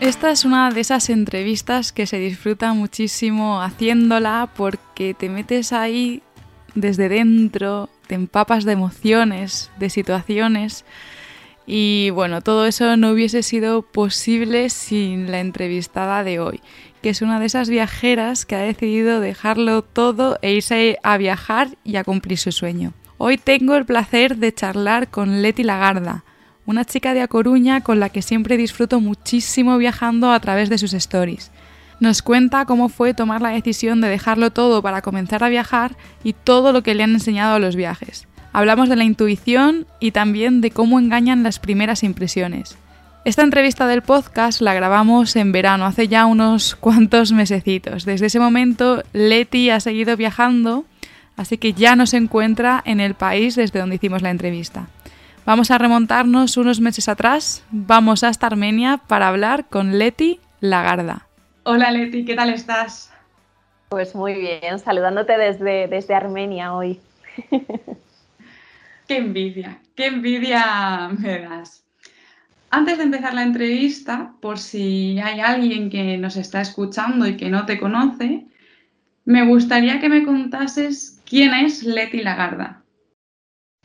Esta es una de esas entrevistas que se disfruta muchísimo haciéndola porque te metes ahí desde dentro, te empapas de emociones, de situaciones y bueno, todo eso no hubiese sido posible sin la entrevistada de hoy, que es una de esas viajeras que ha decidido dejarlo todo e irse a viajar y a cumplir su sueño. Hoy tengo el placer de charlar con Leti Lagarda, una chica de A Coruña con la que siempre disfruto muchísimo viajando a través de sus stories. Nos cuenta cómo fue tomar la decisión de dejarlo todo para comenzar a viajar y todo lo que le han enseñado a los viajes. Hablamos de la intuición y también de cómo engañan las primeras impresiones. Esta entrevista del podcast la grabamos en verano, hace ya unos cuantos mesecitos. Desde ese momento, Leti ha seguido viajando, así que ya no se encuentra en el país desde donde hicimos la entrevista. Vamos a remontarnos unos meses atrás, vamos hasta Armenia para hablar con Leti Lagarda. Hola Leti, ¿qué tal estás? Pues muy bien, saludándote desde, desde Armenia hoy. qué envidia, qué envidia me das. Antes de empezar la entrevista, por si hay alguien que nos está escuchando y que no te conoce, me gustaría que me contases quién es Leti Lagarda.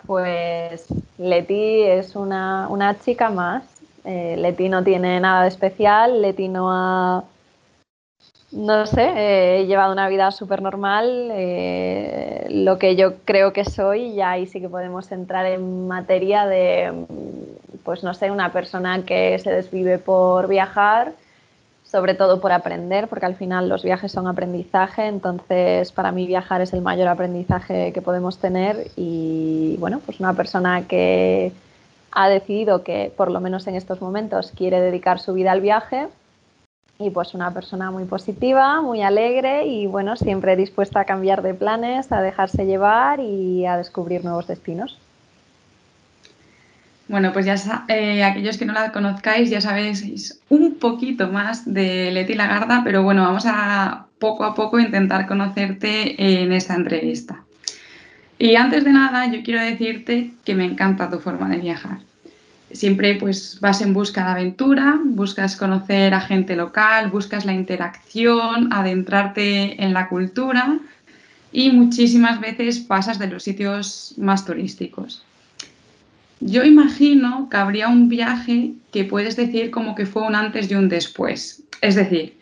Pues Leti es una, chica más. Eh, Leti no tiene nada de especial. Leti no ha, no sé, eh, he llevado una vida súper normal. Eh, lo que yo creo que soy, y ahí sí que podemos entrar en materia de, pues no sé, una persona que se desvive por viajar sobre todo por aprender, porque al final los viajes son aprendizaje, entonces para mí viajar es el mayor aprendizaje que podemos tener y bueno, pues una persona que ha decidido que por lo menos en estos momentos quiere dedicar su vida al viaje y pues una persona muy positiva, muy alegre y bueno, siempre dispuesta a cambiar de planes, a dejarse llevar y a descubrir nuevos destinos. Bueno, pues ya eh, aquellos que no la conozcáis ya sabéis un poquito más de Leti Lagarda, pero bueno, vamos a poco a poco intentar conocerte en esta entrevista. Y antes de nada, yo quiero decirte que me encanta tu forma de viajar. Siempre pues vas en busca de aventura, buscas conocer a gente local, buscas la interacción, adentrarte en la cultura y muchísimas veces pasas de los sitios más turísticos. Yo imagino que habría un viaje que puedes decir como que fue un antes y un después. Es decir,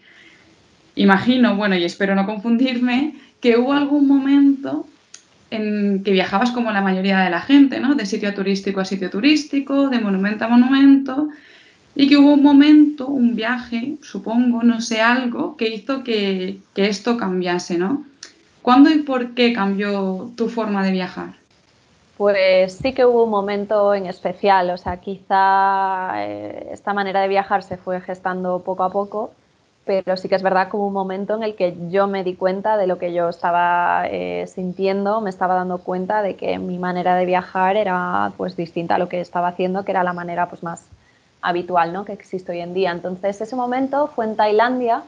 imagino, bueno, y espero no confundirme, que hubo algún momento en que viajabas como la mayoría de la gente, ¿no? De sitio turístico a sitio turístico, de monumento a monumento, y que hubo un momento, un viaje, supongo, no sé, algo que hizo que, que esto cambiase, ¿no? ¿Cuándo y por qué cambió tu forma de viajar? Pues sí que hubo un momento en especial, o sea, quizá eh, esta manera de viajar se fue gestando poco a poco, pero sí que es verdad que hubo un momento en el que yo me di cuenta de lo que yo estaba eh, sintiendo, me estaba dando cuenta de que mi manera de viajar era pues distinta a lo que estaba haciendo, que era la manera pues más habitual ¿no? que existe hoy en día. Entonces ese momento fue en Tailandia,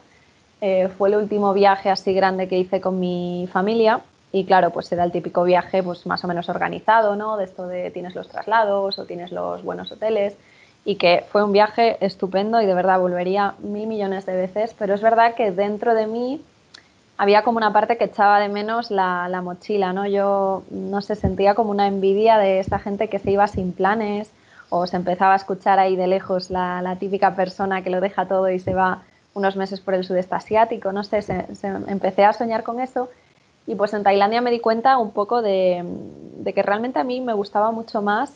eh, fue el último viaje así grande que hice con mi familia y claro, pues era el típico viaje pues más o menos organizado, ¿no? De esto de tienes los traslados o tienes los buenos hoteles y que fue un viaje estupendo y de verdad volvería mil millones de veces, pero es verdad que dentro de mí había como una parte que echaba de menos la, la mochila, ¿no? Yo, no sé, sentía como una envidia de esta gente que se iba sin planes o se empezaba a escuchar ahí de lejos la, la típica persona que lo deja todo y se va unos meses por el sudeste asiático, no sé, se, empecé a soñar con eso y pues en Tailandia me di cuenta un poco de, que realmente a mí me gustaba mucho más,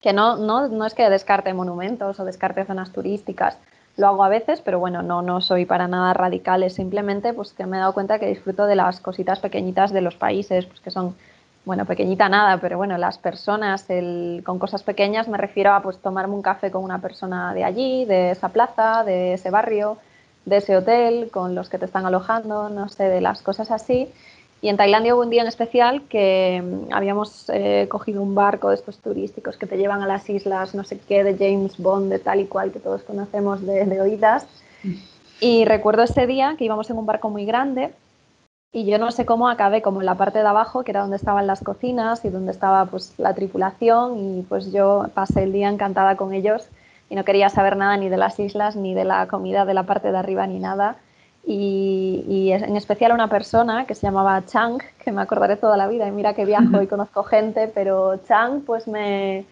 que no, no, no, es que descarte monumentos o descarte zonas turísticas, lo hago a veces, pero bueno, no, no soy para nada radical, es simplemente pues que me he dado cuenta que disfruto de las cositas pequeñitas de los países, pues que son, bueno, pequeñita nada, pero bueno, las personas, el, con cosas pequeñas me refiero a pues tomarme un café con una persona de allí, de esa plaza, de ese barrio, de ese hotel, con los que te están alojando, no sé, de las cosas así. Y en Tailandia hubo un día en especial que mm, habíamos eh, cogido un barco de estos turísticos que te llevan a las islas, no sé qué, de James Bond, de tal y cual que todos conocemos de, de oídas. Y recuerdo ese día que íbamos en un barco muy grande y yo no sé cómo acabé como en la parte de abajo, que era donde estaban las cocinas y donde estaba pues la tripulación y pues yo pasé el día encantada con ellos y no quería saber nada ni de las islas ni de la comida de la parte de arriba ni nada y, en especial una persona que se llamaba Chang, que me acordaré toda la vida, y mira que viajo y conozco gente, pero Chang pues me,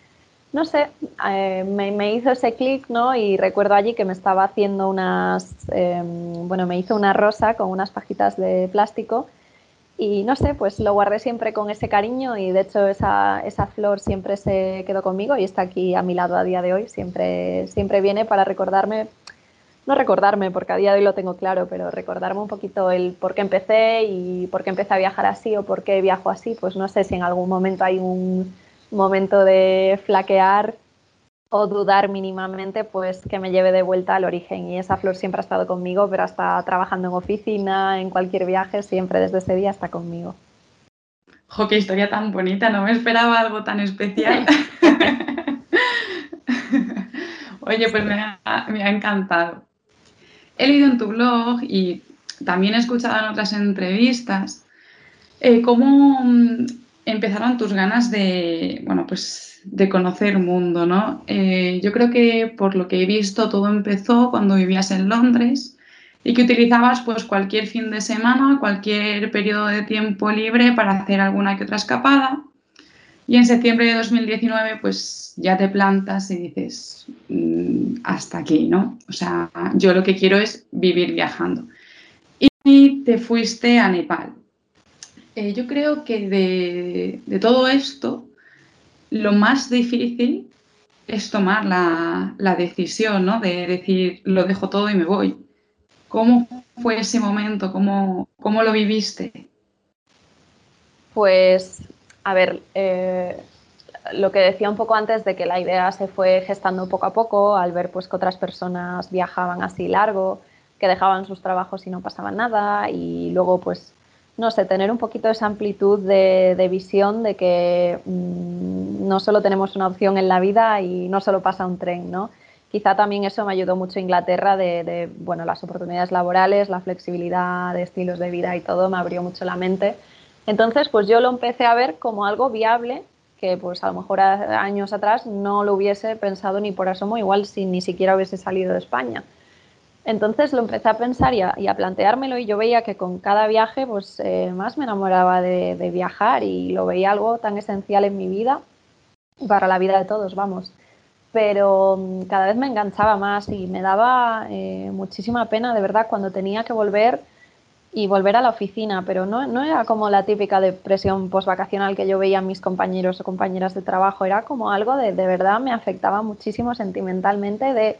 no sé, eh, me, hizo ese clic, ¿no? Y recuerdo allí que me estaba haciendo unas, em, bueno, me hizo una rosa con unas pajitas de plástico y no sé, pues lo guardé siempre con ese cariño y de hecho esa, esa, flor siempre se quedó conmigo y está aquí a mi lado a día de hoy, siempre, siempre viene para recordarme no recordarme, porque a día de hoy lo tengo claro, pero recordarme un poquito el por qué empecé y por qué empecé a viajar así o por qué viajo así, pues no sé si en algún momento hay un momento de flaquear o dudar mínimamente, pues que me lleve de vuelta al origen. Y esa flor siempre ha estado conmigo, pero hasta trabajando en oficina, en cualquier viaje, siempre desde ese día está conmigo. Jo, qué historia tan bonita, no me esperaba algo tan especial. Oye, pues me ha encantado he leído en tu blog y también he escuchado en otras entrevistas eh, cómo mm, empezaron tus ganas de, bueno, pues de conocer mundo, ¿no? Eh, yo creo que por lo que he visto todo empezó cuando vivías en Londres y que utilizabas pues cualquier fin de semana, cualquier periodo de tiempo libre para hacer alguna que otra escapada. Y en septiembre de 2019 pues ya te plantas y dices, mm, hasta aquí, ¿no? O sea, yo lo que quiero es vivir viajando. Y te fuiste a Nepal. Eh, yo creo que de, todo esto, lo más difícil es tomar la, la, decisión, ¿no? De decir, lo dejo todo y me voy. ¿Cómo fue ese momento? ¿Cómo, cómo lo viviste? Pues a ver, eh, lo que decía un poco antes de que la idea se fue gestando poco a poco al ver pues, que otras personas viajaban así largo, que dejaban sus trabajos y no pasaba nada y luego pues no sé, tener un poquito esa amplitud de, visión de que mm, no solo tenemos una opción en la vida y no solo pasa un tren, ¿no? Quizá también eso me ayudó mucho Inglaterra de, de, bueno, las oportunidades laborales, la flexibilidad de estilos de vida y todo me abrió mucho la mente entonces, pues yo lo empecé a ver como algo viable que pues a lo mejor años atrás no lo hubiese pensado ni por asomo, igual si ni siquiera hubiese salido de España. Entonces lo empecé a pensar y a, planteármelo y yo veía que con cada viaje pues eh, más me enamoraba de, viajar y lo veía algo tan esencial en mi vida, para la vida de todos, vamos. Pero mm, cada vez me enganchaba más y me daba eh, muchísima pena de verdad cuando tenía que volver y volver a la oficina, pero no, no era como la típica depresión postvacacional que yo veía a mis compañeros o compañeras de trabajo, era como algo de, de verdad me afectaba muchísimo sentimentalmente de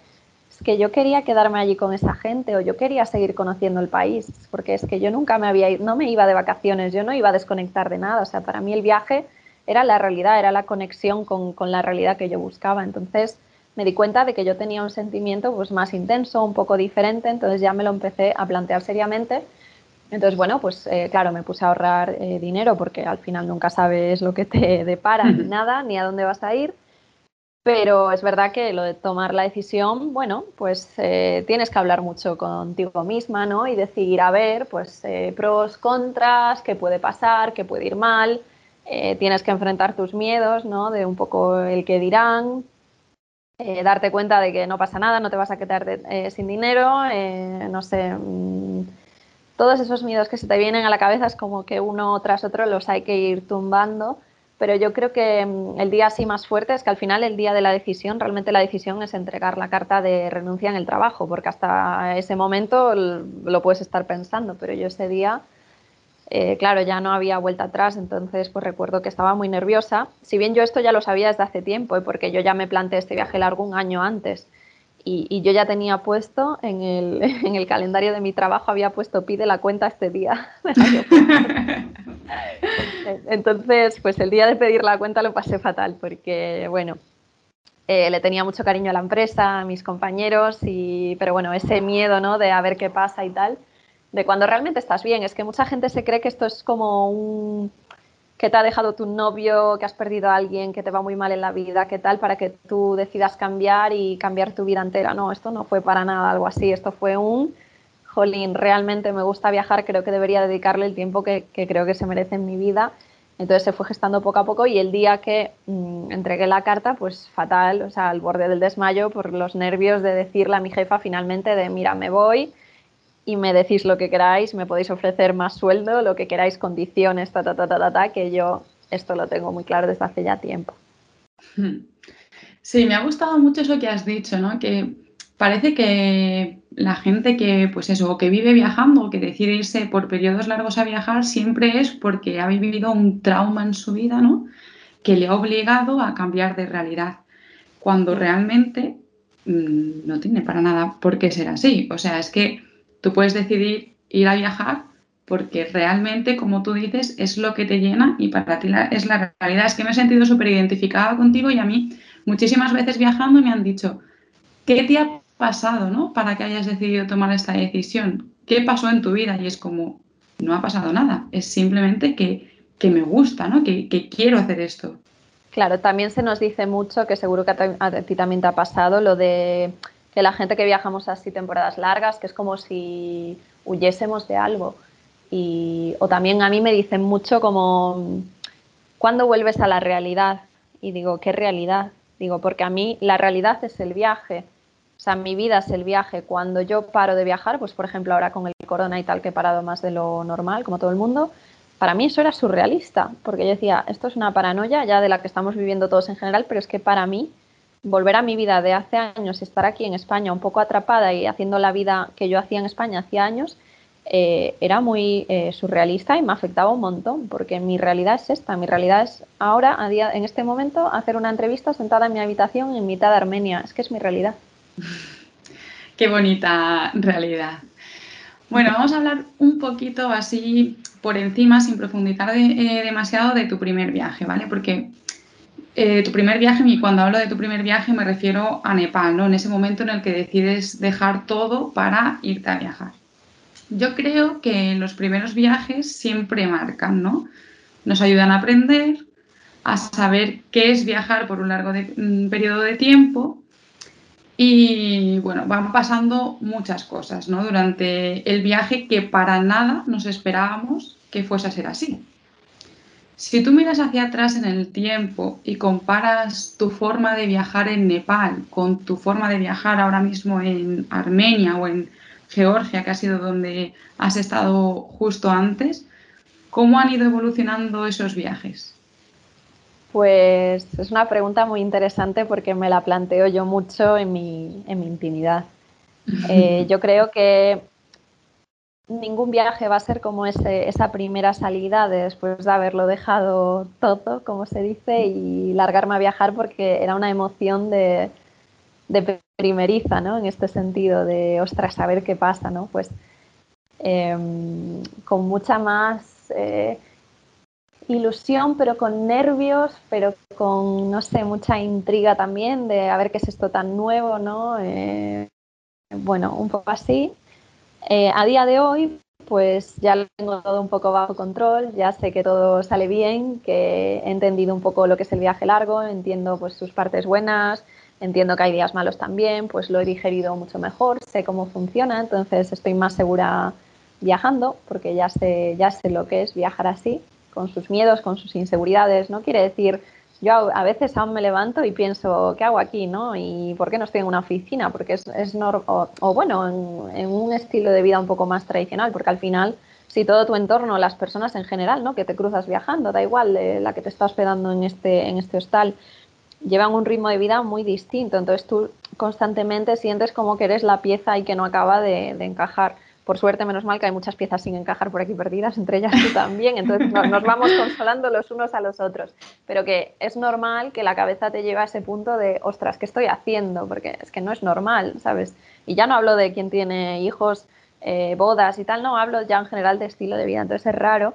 es que yo quería quedarme allí con esa gente o yo quería seguir conociendo el país, porque es que yo nunca me había ido, no me iba de vacaciones, yo no iba a desconectar de nada, o sea, para mí el viaje era la realidad, era la conexión con, con la realidad que yo buscaba, entonces me di cuenta de que yo tenía un sentimiento pues más intenso, un poco diferente, entonces ya me lo empecé a plantear seriamente entonces, bueno, pues eh, claro, me puse a ahorrar eh, dinero porque al final nunca sabes lo que te depara ni nada, ni a dónde vas a ir. Pero es verdad que lo de tomar la decisión, bueno, pues eh, tienes que hablar mucho contigo misma, ¿no? Y decir, a ver, pues pros, contras, qué puede pasar, qué puede ir mal. tienes que enfrentar tus miedos, ¿no? De un poco el que dirán, darte cuenta de que no pasa nada, no te vas a quedar sin dinero, no sé mm, todos esos miedos que se te vienen a la cabeza es como que uno tras otro los hay que ir tumbando, pero yo creo que mm, el día así más fuerte es que al final el día de la decisión, realmente la decisión es entregar la carta de renuncia en el trabajo, porque hasta ese momento lo puedes estar pensando, pero yo ese día, eh, claro, ya no había vuelta atrás, entonces pues recuerdo que estaba muy nerviosa, si bien yo esto ya lo sabía desde hace tiempo, ¿eh? porque yo ya me planteé este viaje largo un año antes, y, yo ya tenía puesto en el, en el, calendario de mi trabajo, había puesto pide la cuenta este día. Entonces, pues el día de pedir la cuenta lo pasé fatal porque, bueno, eh, le tenía mucho cariño a la empresa, a mis compañeros, y, pero bueno, ese miedo ¿no? de a ver qué pasa y tal, de cuando realmente estás bien. Es que mucha gente se cree que esto es como un que te ha dejado tu novio, que has perdido a alguien, que te va muy mal en la vida, qué tal, para que tú decidas cambiar y cambiar tu vida entera. No, esto no fue para nada algo así, esto fue un, jolín, realmente me gusta viajar, creo que debería dedicarle el tiempo que, creo que se merece en mi vida. Entonces se fue gestando poco a poco y el día que mm, entregué la carta, pues fatal, o sea, al borde del desmayo por los nervios de decirle a mi jefa finalmente de, mira, me voy, y me decís lo que queráis, me podéis ofrecer más sueldo, lo que queráis, condiciones, ta, ta, ta, ta, ta, que yo esto lo tengo muy claro desde hace ya tiempo. Sí, me ha gustado mucho eso que has dicho, ¿no? Que parece que la gente que, pues eso, que vive viajando o que decide irse por periodos largos a viajar siempre es porque ha vivido un trauma en su vida, ¿no? Que le ha obligado a cambiar de realidad, cuando realmente mm, no tiene para nada por qué ser así. O sea, es que Tú puedes decidir ir a viajar porque realmente, como tú dices, es lo que te llena y para ti es la realidad. Es que me he sentido súper identificada contigo y a mí muchísimas veces viajando me han dicho, ¿qué te ha pasado ¿no? para que hayas decidido tomar esta decisión? ¿Qué pasó en tu vida? Y es como, no ha pasado nada, es simplemente que, me gusta, ¿no? que, que quiero hacer esto. Claro, también se nos dice mucho, que seguro que a ti también te ha pasado, lo de que la gente que viajamos así temporadas largas, que es como si huyésemos de algo. Y, o también a mí me dicen mucho como, ¿cuándo vuelves a la realidad? Y digo, ¿qué realidad? Digo, porque a mí la realidad es el viaje. O sea, mi vida es el viaje. Cuando yo paro de viajar, pues por ejemplo ahora con el corona y tal, que he parado más de lo normal, como todo el mundo, para mí eso era surrealista, porque yo decía, esto es una paranoia ya de la que estamos viviendo todos en general, pero es que para mí volver a mi vida de hace años, estar aquí en España un poco atrapada y haciendo la vida que yo hacía en España hacía años, eh, era muy eh, surrealista y me afectaba un montón, porque mi realidad es esta, mi realidad es ahora, a día, en este momento, hacer una entrevista sentada en mi habitación en mitad de Armenia, es que es mi realidad. Qué bonita realidad. Bueno, vamos a hablar un poquito así por encima, sin profundizar eh, demasiado, de tu primer viaje, ¿vale? Porque eh, tu primer viaje, y cuando hablo de tu primer viaje me refiero a Nepal, ¿no? En ese momento en el que decides dejar todo para irte a viajar. Yo creo que los primeros viajes siempre marcan, ¿no? Nos ayudan a aprender, a saber qué es viajar por un largo mm, periodo de tiempo y bueno, van pasando muchas cosas, ¿no? Durante el viaje que para nada nos esperábamos que fuese a ser así. Si tú miras hacia atrás en el tiempo y comparas tu forma de viajar en Nepal con tu forma de viajar ahora mismo en Armenia o en Georgia, que ha sido donde has estado justo antes, ¿cómo han ido evolucionando esos viajes? Pues es una pregunta muy interesante porque me la planteo yo mucho en mi, intimidad. Eh, yo creo que ningún viaje va a ser como ese, esa primera salida después de haberlo dejado todo, como se dice, y largarme a viajar porque era una emoción de, primeriza, ¿no? En este sentido, de, ostras, saber qué pasa, ¿no? Pues em, con mucha más eh, ilusión, pero con nervios, pero con, no sé, mucha intriga también de a ver qué es esto tan nuevo, ¿no? Eh, bueno, un poco así. Eh, a día de hoy, pues ya lo tengo todo un poco bajo control, ya sé que todo sale bien, que he entendido un poco lo que es el viaje largo, entiendo pues sus partes buenas, entiendo que hay días malos también, pues lo he digerido mucho mejor, sé cómo funciona, entonces estoy más segura viajando, porque ya sé, ya sé lo que es viajar así, con sus miedos, con sus inseguridades, no quiere decir yo a veces aún me levanto y pienso, ¿qué hago aquí? ¿no? ¿Y por qué no estoy en una oficina? Porque es, es o, bueno, en, un estilo de vida un poco más tradicional, porque al final, si todo tu entorno, las personas en general, ¿no? que te cruzas viajando, da igual la que te está hospedando en este, en este hostal, llevan un ritmo de vida muy distinto. Entonces tú constantemente sientes como que eres la pieza y que no acaba de encajar por suerte, menos mal que hay muchas piezas sin encajar por aquí perdidas, entre ellas tú también, entonces nos, vamos consolando los unos a los otros. Pero que es normal que la cabeza te lleve a ese punto de, ostras, ¿qué estoy haciendo? Porque es que no es normal, ¿sabes? Y ya no hablo de quien tiene hijos, eh, bodas y tal, no, hablo ya en general de estilo de vida, entonces es raro.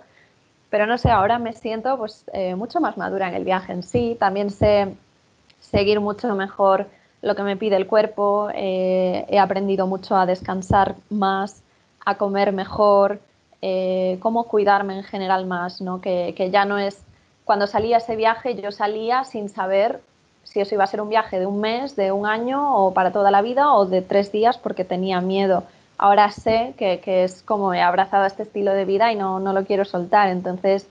Pero no sé, ahora me siento pues eh, mucho más madura en el viaje en sí, también sé seguir mucho mejor lo que me pide el cuerpo, eh, he aprendido mucho a descansar más, a comer mejor, eh, cómo cuidarme en general más, ¿no? Que, que, ya no es, cuando salía ese viaje yo salía sin saber si eso iba a ser un viaje de un mes, de un año o para toda la vida o de tres días porque tenía miedo. Ahora sé que, que es como he abrazado este estilo de vida y no, no lo quiero soltar, entonces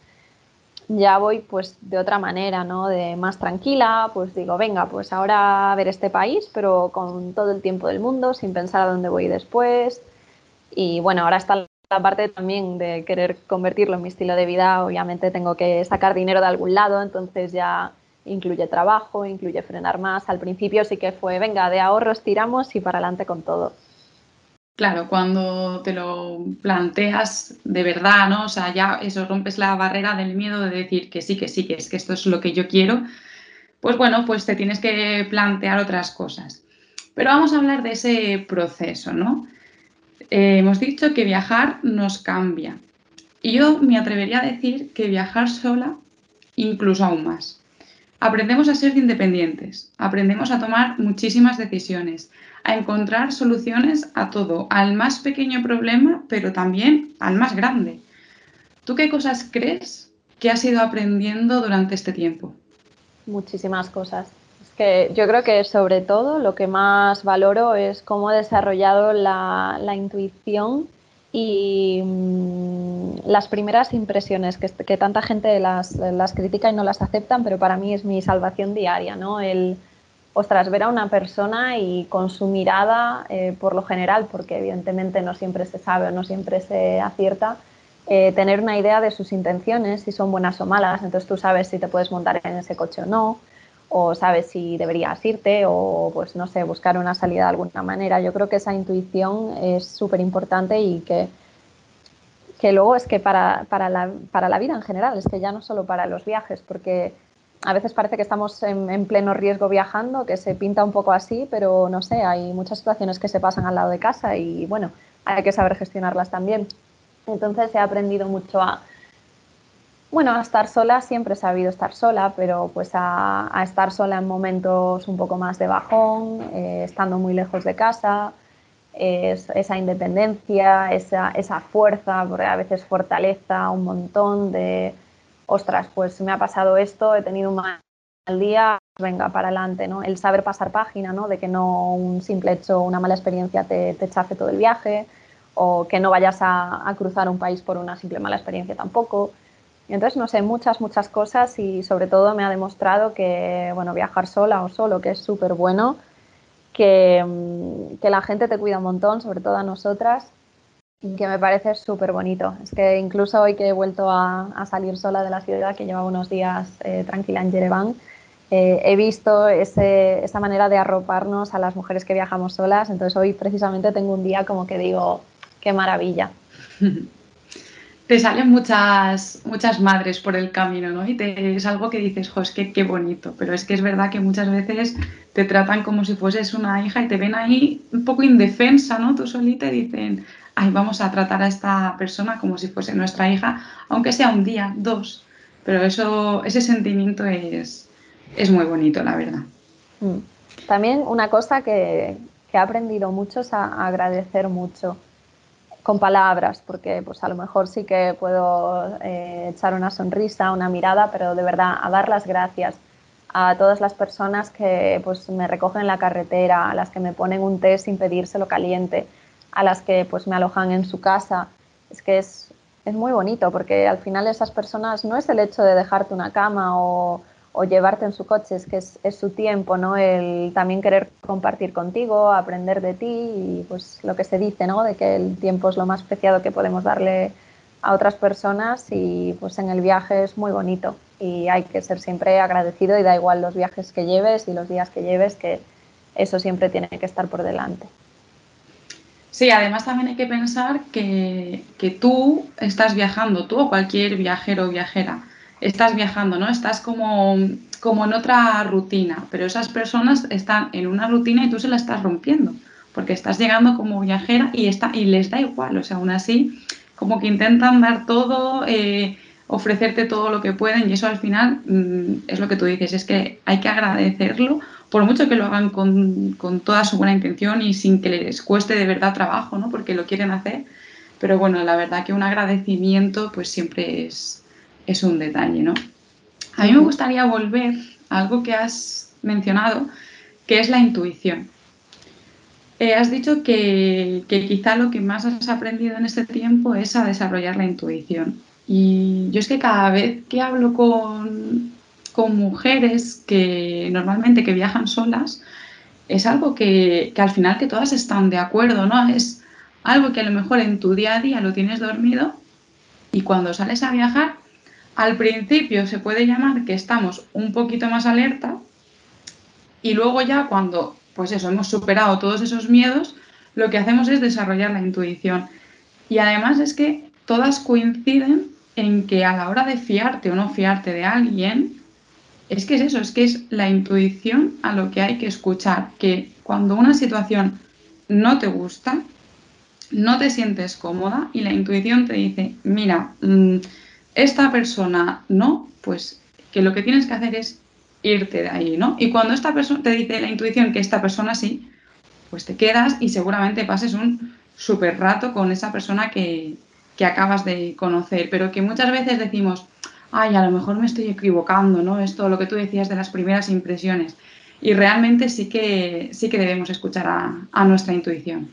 ya voy pues de otra manera, ¿no? De más tranquila, pues digo, venga, pues ahora a ver este país, pero con todo el tiempo del mundo, sin pensar a dónde voy después. Y bueno, ahora está la parte también de querer convertirlo en mi estilo de vida, obviamente tengo que sacar dinero de algún lado, entonces ya incluye trabajo, incluye frenar más. Al principio sí que fue, venga, de ahorros tiramos y para adelante con todo. Claro, cuando te lo planteas de verdad, ¿no? O sea, ya eso rompes la barrera del miedo de decir que sí, que sí, que es que esto es lo que yo quiero, pues bueno, pues te tienes que plantear otras cosas. Pero vamos a hablar de ese proceso, ¿no? Eh, hemos dicho que viajar nos cambia. Y yo me atrevería a decir que viajar sola incluso aún más. Aprendemos a ser independientes, aprendemos a tomar muchísimas decisiones, a encontrar soluciones a todo, al más pequeño problema, pero también al más grande. ¿Tú qué cosas crees que has ido aprendiendo durante este tiempo? Muchísimas cosas. Que yo creo que sobre todo lo que más valoro es cómo he desarrollado la, la intuición y mmm, las primeras impresiones, que, que tanta gente las, las, critica y no las aceptan, pero para mí es mi salvación diaria, ¿no? El, ostras, ver a una persona y con su mirada, eh, por lo general, porque evidentemente no siempre se sabe o no siempre se acierta, eh, tener una idea de sus intenciones, si son buenas o malas, entonces tú sabes si te puedes montar en ese coche o no, o sabes si deberías irte o, pues no sé, buscar una salida de alguna manera. Yo creo que esa intuición es súper importante y que, que luego es que para, para, la, para la vida en general, es que ya no solo para los viajes, porque a veces parece que estamos en, en, pleno riesgo viajando, que se pinta un poco así, pero no sé, hay muchas situaciones que se pasan al lado de casa y bueno, hay que saber gestionarlas también. Entonces he aprendido mucho a, bueno, a estar sola, siempre he sabido estar sola, pero pues a, estar sola en momentos un poco más de bajón, eh, estando muy lejos de casa, es, esa independencia, esa, esa fuerza, porque a veces fortaleza un montón de ostras, pues me ha pasado esto, he tenido un mal día, venga, para adelante, ¿no? El saber pasar página, ¿no? De que no un simple hecho, una mala experiencia te, te chafe todo el viaje o que no vayas a, a, cruzar un país por una simple mala experiencia tampoco. Y entonces, no sé, muchas, muchas cosas y sobre todo me ha demostrado que, bueno, viajar sola o solo, que es súper bueno, que, mm, que la gente te cuida un montón, sobre todo a nosotras, que me parece súper bonito. Es que incluso hoy que he vuelto a, a, salir sola de la ciudad, que llevaba unos días eh, tranquila en Yerevan, eh, he visto ese, esa manera de arroparnos a las mujeres que viajamos solas. Entonces hoy precisamente tengo un día como que digo, qué maravilla. Te salen muchas, muchas madres por el camino, ¿no? Y te, es algo que dices, jo, es que qué bonito. Pero es que es verdad que muchas veces te tratan como si fueses una hija y te ven ahí un poco indefensa, ¿no? Tú solita y dicen, ay, vamos a tratar a esta persona como si fuese nuestra hija, aunque sea un día, dos. Pero eso, ese sentimiento es, es muy bonito, la verdad. Mm. También una cosa que, que he aprendido mucho es a agradecer mucho con palabras, porque pues a lo mejor sí que puedo eh, echar una sonrisa, una mirada, pero de verdad a dar las gracias a todas las personas que pues me recogen en la carretera, a las que me ponen un té sin pedírselo caliente, a las que pues me alojan en su casa. Es que es, es muy bonito porque al final esas personas no es el hecho de dejarte una cama o, o llevarte en su coche, es que es, es, su tiempo, ¿no? El también querer compartir contigo, aprender de ti y pues lo que se dice, ¿no? De que el tiempo es lo más preciado que podemos darle a otras personas y pues en el viaje es muy bonito y hay que ser siempre agradecido y da igual los viajes que lleves y los días que lleves, que eso siempre tiene que estar por delante. Sí, además también hay que pensar que, que tú estás viajando, tú o cualquier viajero o viajera, estás viajando, ¿no? Estás como, como en otra rutina, pero esas personas están en una rutina y tú se la estás rompiendo, porque estás llegando como viajera y, está, y les da igual, o sea, aún así, como que intentan dar todo, eh, ofrecerte todo lo que pueden y eso al final mm, es lo que tú dices, es que hay que agradecerlo, por mucho que lo hagan con, toda su buena intención y sin que les cueste de verdad trabajo, ¿no? porque lo quieren hacer, pero bueno, la verdad que un agradecimiento pues siempre es, es un detalle. ¿no? A mí me gustaría volver a algo que has mencionado, que es la intuición. Eh, has dicho que, que, quizá lo que más has aprendido en este tiempo es a desarrollar la intuición. Y yo es que cada vez que hablo con, con mujeres que normalmente que viajan solas, es algo que, que, al final que todas están de acuerdo, ¿no? Es algo que a lo mejor en tu día a día lo tienes dormido y cuando sales a viajar, al principio se puede llamar que estamos un poquito más alerta y luego ya cuando, pues eso, hemos superado todos esos miedos, lo que hacemos es desarrollar la intuición. Y además es que todas coinciden en que a la hora de fiarte o no fiarte de alguien, es que es eso, es que es la intuición a lo que hay que escuchar, que cuando una situación no te gusta, no te sientes cómoda y la intuición te dice, mira, mm, esta persona no, pues que lo que tienes que hacer es irte de ahí, ¿no? Y cuando esta persona te dice la intuición que esta persona sí, pues te quedas y seguramente pases un súper rato con esa persona que, que acabas de conocer, pero que muchas veces decimos, ay, a lo mejor me estoy equivocando, ¿no? Esto, lo que tú decías de las primeras impresiones. Y realmente sí que, sí que debemos escuchar a, nuestra intuición.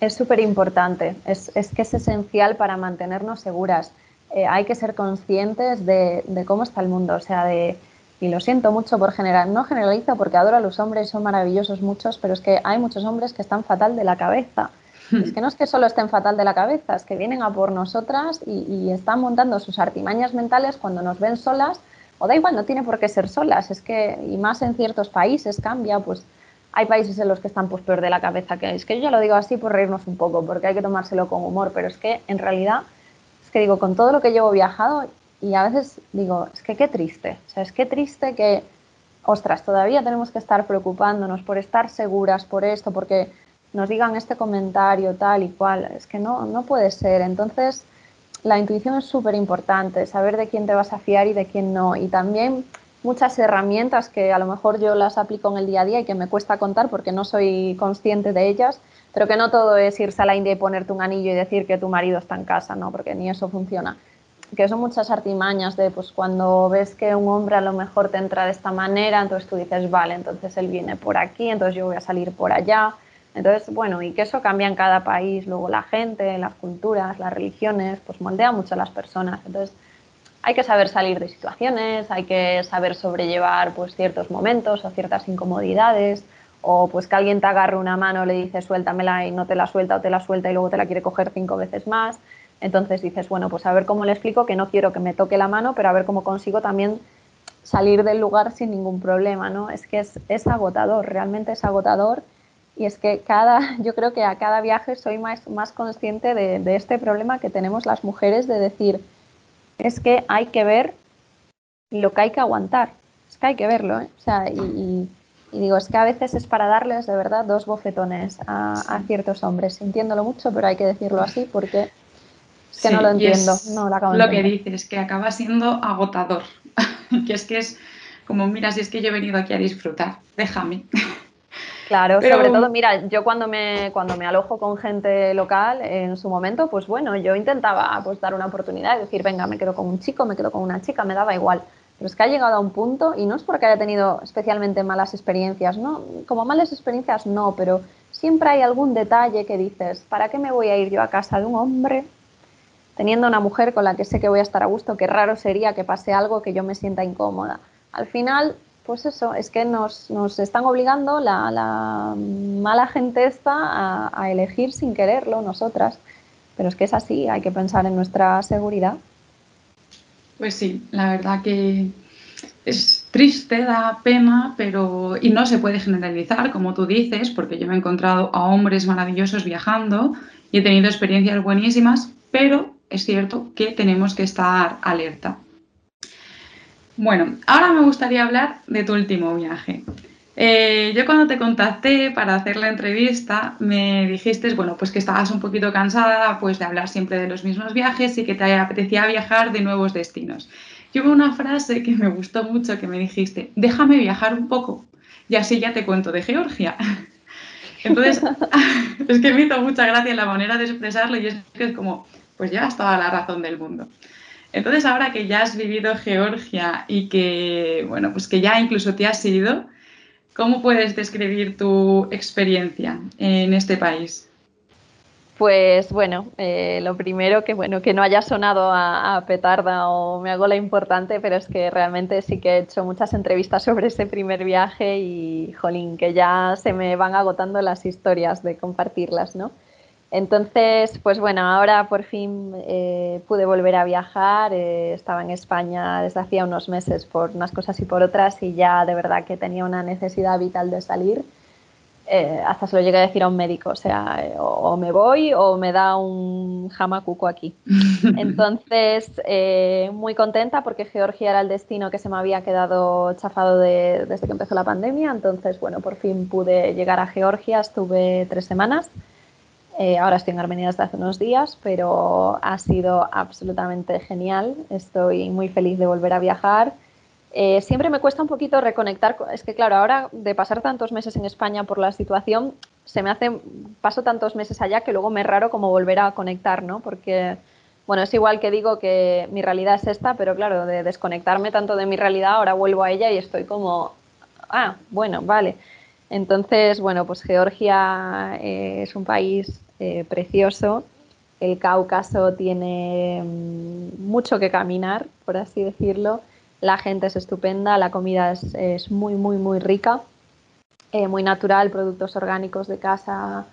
Es súper importante, es, que es esencial para mantenernos seguras. Eh, hay que ser conscientes de, de, cómo está el mundo, o sea, de, y lo siento mucho por general, no generalizo porque adoro a los hombres, son maravillosos muchos, pero es que hay muchos hombres que están fatal de la cabeza. Es que no es que solo estén fatal de la cabeza, es que vienen a por nosotras y, están montando sus artimañas mentales cuando nos ven solas, o da igual, no tiene por qué ser solas, es que, y más en ciertos países cambia, pues hay países en los que están pues peor de la cabeza que es que yo ya lo digo así por reírnos un poco, porque hay que tomárselo con humor, pero es que en realidad, que digo, con todo lo que llevo viajado, y a veces digo, es que qué triste, o sea, es que triste que, ostras, todavía tenemos que estar preocupándonos por estar seguras, por esto, porque nos digan este comentario tal y cual. Es que no, no puede ser. Entonces, la intuición es súper importante, saber de quién te vas a fiar y de quién no. Y también muchas herramientas que a lo mejor yo las aplico en el día a día y que me cuesta contar porque no soy consciente de ellas, pero que no todo es irse a la India y ponerte un anillo y decir que tu marido está en casa, ¿no? Porque ni eso funciona. Que son muchas artimañas de, pues cuando ves que un hombre a lo mejor te entra de esta manera, entonces tú dices, vale, entonces él viene por aquí, entonces yo voy a salir por allá entonces, bueno, y que eso cambia en cada país, luego la gente, las culturas, las religiones, pues moldea mucho a las personas. Entonces, hay que saber salir de situaciones, hay que saber sobrellevar pues ciertos momentos o ciertas incomodidades, o pues que alguien te agarre una mano, le dice suéltamela y no te la suelta o te la suelta y luego te la quiere coger cinco veces más. Entonces dices, bueno, pues a ver cómo le explico que no quiero que me toque la mano, pero a ver cómo consigo también salir del lugar sin ningún problema, ¿no? Es que es, es agotador, realmente es agotador y es que cada, yo creo que a cada viaje soy más, más consciente de, este problema que tenemos las mujeres de decir, es que hay que ver lo que hay que aguantar, es que hay que verlo, ¿eh? o sea, y, digo, es que a veces es para darles de verdad dos bofetones a, ciertos hombres, sintiéndolo mucho, pero hay que decirlo así porque es que no lo entiendo, no lo acabo Lo que dices, que acaba siendo agotador, que es que es como, mira, si es que yo he venido aquí a disfrutar, déjame. Claro, sobre todo, mira, yo cuando me, cuando me alojo con gente local en su momento, pues bueno, yo intentaba pues dar una oportunidad y decir, venga, me quedo con un chico, me quedo con una chica, me daba igual. Pero es que ha llegado a un punto, y no es porque haya tenido especialmente malas experiencias, ¿no? Como malas experiencias no, pero siempre hay algún detalle que dices, ¿para qué me voy a ir yo a casa de un hombre teniendo una mujer con la que sé que voy a estar a gusto? Qué raro sería que pase algo que yo me sienta incómoda. Al final, pues eso, es que nos, están obligando la, mala gente esta a, elegir sin quererlo nosotras. Pero es que es así, hay que pensar en nuestra seguridad. Pues sí, la verdad que es triste, da pena, pero y no se puede generalizar, como tú dices, porque yo me he encontrado a hombres maravillosos viajando y he tenido experiencias buenísimas, pero es cierto que tenemos que estar alerta. Bueno, ahora me gustaría hablar de tu último viaje. Eh, yo cuando te contacté para hacer la entrevista me dijiste, bueno, pues que estabas un poquito cansada pues de hablar siempre de los mismos viajes y que te apetecía viajar de nuevos destinos. Yo hubo una frase que me gustó mucho que me dijiste, déjame viajar un poco y así ya te cuento de Georgia. Entonces, es que me hizo mucha gracia la manera de expresarlo y es que es como, pues llevas toda la razón del mundo. Entonces, ahora que ya has vivido Georgia y que, bueno, pues que ya incluso te has ido, ¿cómo puedes describir tu experiencia en este país? Pues bueno, eh, lo primero que bueno que no haya sonado a, petarda o me hago la importante, pero es que realmente sí que he hecho muchas entrevistas sobre ese primer viaje y jolín, que ya se me van agotando las historias de compartirlas, ¿no? Entonces, pues bueno, ahora por fin eh, pude volver a viajar. Eh, estaba en España desde hacía unos meses por unas cosas y por otras y ya de verdad que tenía una necesidad vital de salir eh, hasta se lo llegué a decir a un médico, o sea, eh, o, me voy o me da un jamacuco aquí. Entonces, eh, muy contenta porque Georgia era el destino que se me había quedado chafado desde que empezó la pandemia, entonces, bueno, por fin pude llegar a Georgia, estuve tres semanas. Ahora estoy en Armenia desde hace unos días, pero ha sido absolutamente genial. Estoy muy feliz de volver a viajar eh, siempre me cuesta un poquito reconectar, es que claro, ahora de pasar tantos meses en España por la situación, se me hace, paso tantos meses allá que luego me es raro como volver a conectar, ¿no? Porque, bueno, es igual que digo que mi realidad es esta, pero claro, de desconectarme tanto de mi realidad, ahora vuelvo a ella y estoy como, ah, bueno, vale. Entonces, bueno, pues Georgia eh, es un país eh, precioso, el Cáucaso tiene mm, mucho que caminar, por así decirlo. La gente es estupenda, la comida es, muy, muy, muy rica, eh, muy natural, productos orgánicos de casa,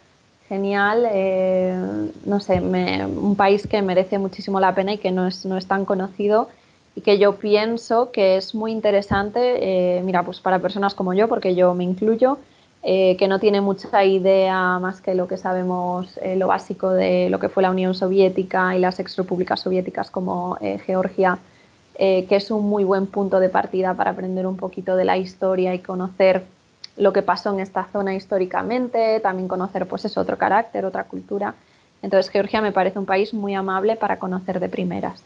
genial. No sé, un país que merece muchísimo la pena y que no es, no es tan conocido y que yo pienso que es muy interesante, eh, mira, pues para personas como yo, porque yo me incluyo, que no tiene mucha idea más que lo que sabemos, lo básico de lo que fue la Unión Soviética y las exrepúblicas soviéticas como Georgia eh, que es un muy buen punto de partida para aprender un poquito de la historia y conocer lo que pasó en esta zona históricamente, también conocer pues es otro carácter, otra cultura. Entonces Georgia me parece un país muy amable para conocer de primeras.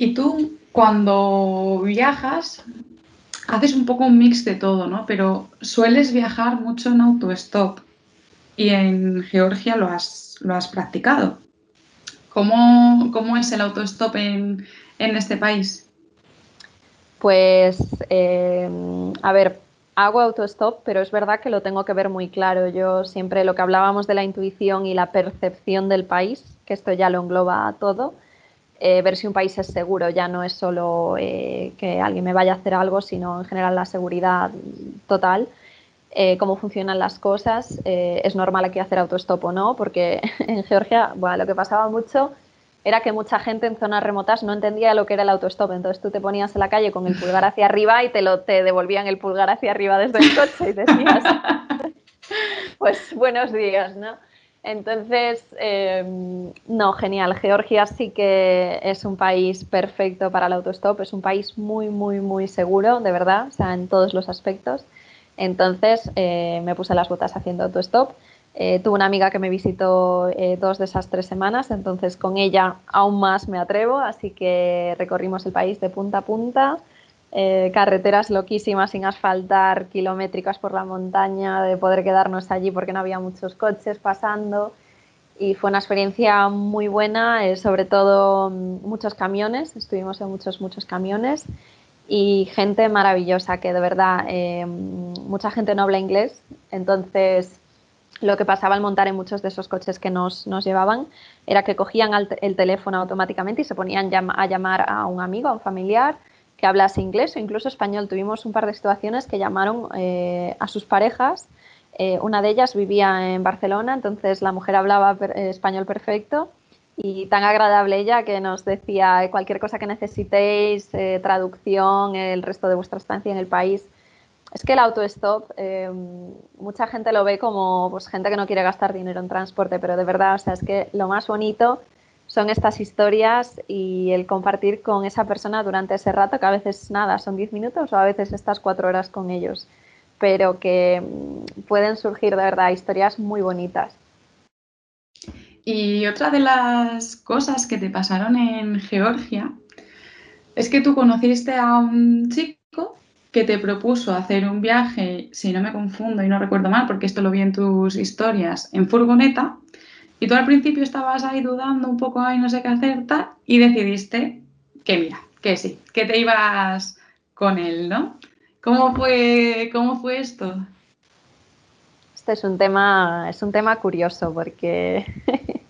Y tú cuando viajas haces un poco un mix de todo, ¿no? Pero sueles viajar mucho en autostop y en Georgia lo has, lo has practicado. ¿Cómo, ¿Cómo, es el autostop en, en este país? Pues, eh, a ver, hago autostop, pero es verdad que lo tengo que ver muy claro. Yo siempre lo que hablábamos de la intuición y la percepción del país, que esto ya lo engloba todo, eh, ver si un país es seguro ya no es solo eh, que alguien me vaya a hacer algo, sino en general la seguridad total. cómo funcionan las cosas, es normal aquí hacer autostop o no, porque en Georgia, bueno, lo que pasaba mucho era que mucha gente en zonas remotas no entendía lo que era el autostop. Entonces tú te ponías en la calle con el pulgar hacia arriba y te, lo, te devolvían el pulgar hacia arriba desde el coche y decías, pues buenos días, ¿no? Entonces, eh, no, genial. Georgia sí que es un país perfecto para el autostop, es un país muy, muy, muy seguro, de verdad, o sea, en todos los aspectos. Entonces, eh, me puse las botas haciendo autostop eh, tuve una amiga que me visitó eh, dos de esas tres semanas, entonces con ella aún más me atrevo, así que recorrimos el país de punta a punta, eh, carreteras loquísimas sin asfaltar, kilométricas por la montaña, de poder quedarnos allí porque no había muchos coches pasando. Y fue una experiencia muy buena, sobre todo mm, muchos camiones, estuvimos en muchos, muchos camiones y gente maravillosa que de verdad mucha gente no habla inglés, entonces lo que pasaba al montar en muchos de esos coches que nos, llevaban era que cogían el teléfono automáticamente y se ponían a llamar a un amigo, a un familiar que hablase inglés o incluso español. Tuvimos un par de situaciones que llamaron eh, a sus parejas. Eh, una de ellas vivía en Barcelona, entonces la mujer hablaba eh, español perfecto y tan agradable ella que nos decía cualquier cosa que necesitéis, traducción, el resto de vuestra estancia en el país es que el autostop, eh, mucha gente lo ve como pues, gente que no quiere gastar dinero en transporte, pero de verdad, o sea, es que lo más bonito son estas historias y el compartir con esa persona durante ese rato, que a veces nada, son 10 minutos o a veces estas cuatro horas con ellos. pero que mm, pueden surgir de verdad historias muy bonitas. Y otra de las cosas que te pasaron en Georgia es que tú conociste a un chico que te propuso hacer un viaje, si no me confundo y no recuerdo mal, porque esto lo vi en tus historias, en furgoneta, y tú al principio estabas ahí dudando un poco, ahí no sé qué hacer, y decidiste que mira, que sí, que te ibas con él, ¿no? ¿Cómo fue, cómo fue esto? Este es un tema, es un tema curioso porque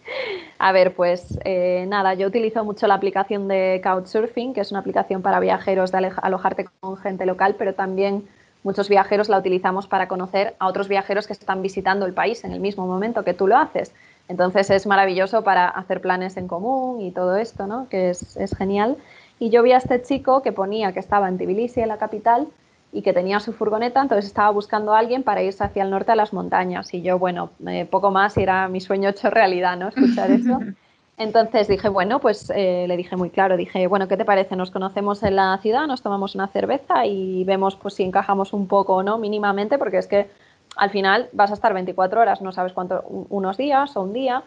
A ver, pues eh, nada, yo utilizo mucho la aplicación de Couchsurfing, que es una aplicación para viajeros de alojarte con gente local, pero también muchos viajeros la utilizamos para conocer a otros viajeros que están visitando el país en el mismo momento que tú lo haces. Entonces es maravilloso para hacer planes en común y todo esto, ¿no? Que es, es genial. Y yo vi a este chico que ponía que estaba en Tbilisi, en la capital, y que tenía su furgoneta, entonces estaba buscando a alguien para irse hacia el norte a las montañas. Y yo, bueno, eh, poco más y era mi sueño hecho realidad, ¿no? Escuchar eso. Entonces dije, bueno, pues eh, le dije muy claro, dije, bueno, ¿qué te parece? Nos conocemos en la ciudad, nos tomamos una cerveza y vemos pues si encajamos un poco o no, mínimamente, porque es que al final vas a estar 24 horas, no sabes cuánto, unos días o un día,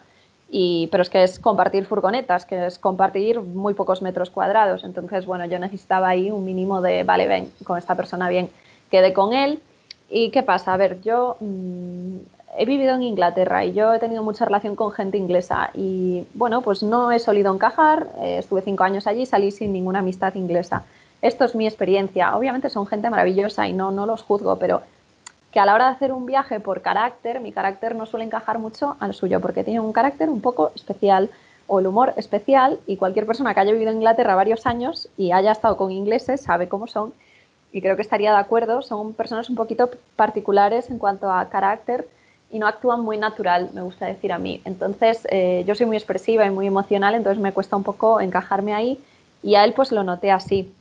pero es que es compartir furgonetas, que es compartir muy pocos metros cuadrados. Entonces, bueno, yo necesitaba ahí un mínimo de, vale, ven, con esta persona bien, quedé con él. ¿Y qué pasa? A ver, yo mm, he vivido en Inglaterra y yo he tenido mucha relación con gente inglesa y, bueno, pues no he solido encajar, eh, estuve cinco años allí y salí sin ninguna amistad inglesa. Esto es mi experiencia. Obviamente son gente maravillosa y no, no los juzgo, pero que a la hora de hacer un viaje por carácter, mi carácter no suele encajar mucho al suyo, porque tiene un carácter un poco especial o el humor especial y cualquier persona que haya vivido en Inglaterra varios años y haya estado con ingleses sabe cómo son y creo que estaría de acuerdo, son personas un poquito particulares en cuanto a carácter y no actúan muy natural, me gusta decir a mí. Entonces, eh, yo soy muy expresiva y muy emocional, entonces me cuesta un poco encajarme ahí y a él pues lo noté así.